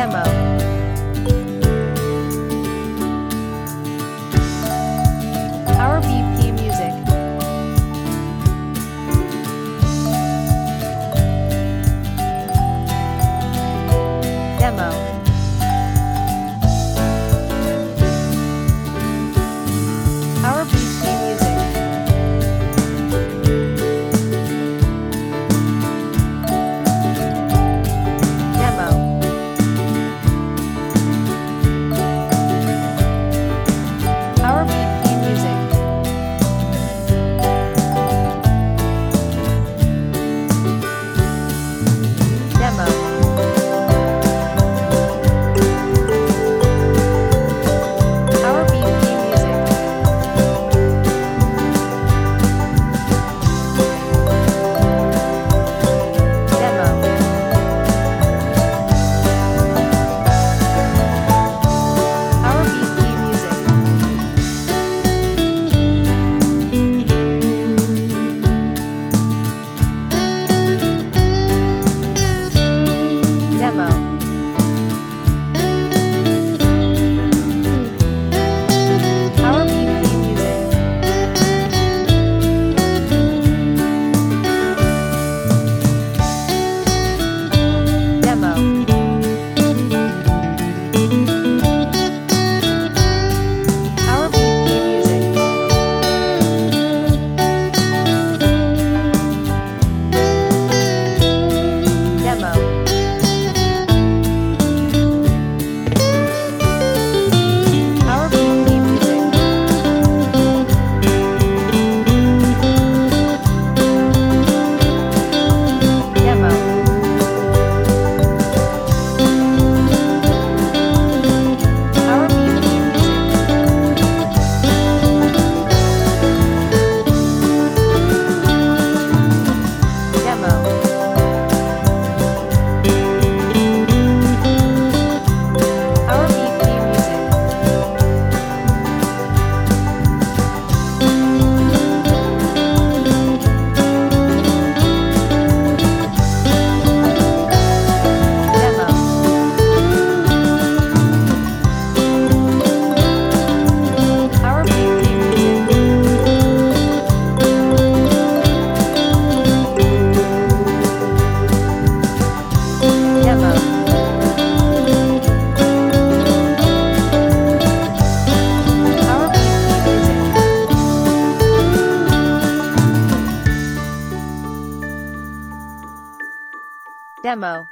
Demo. Demo.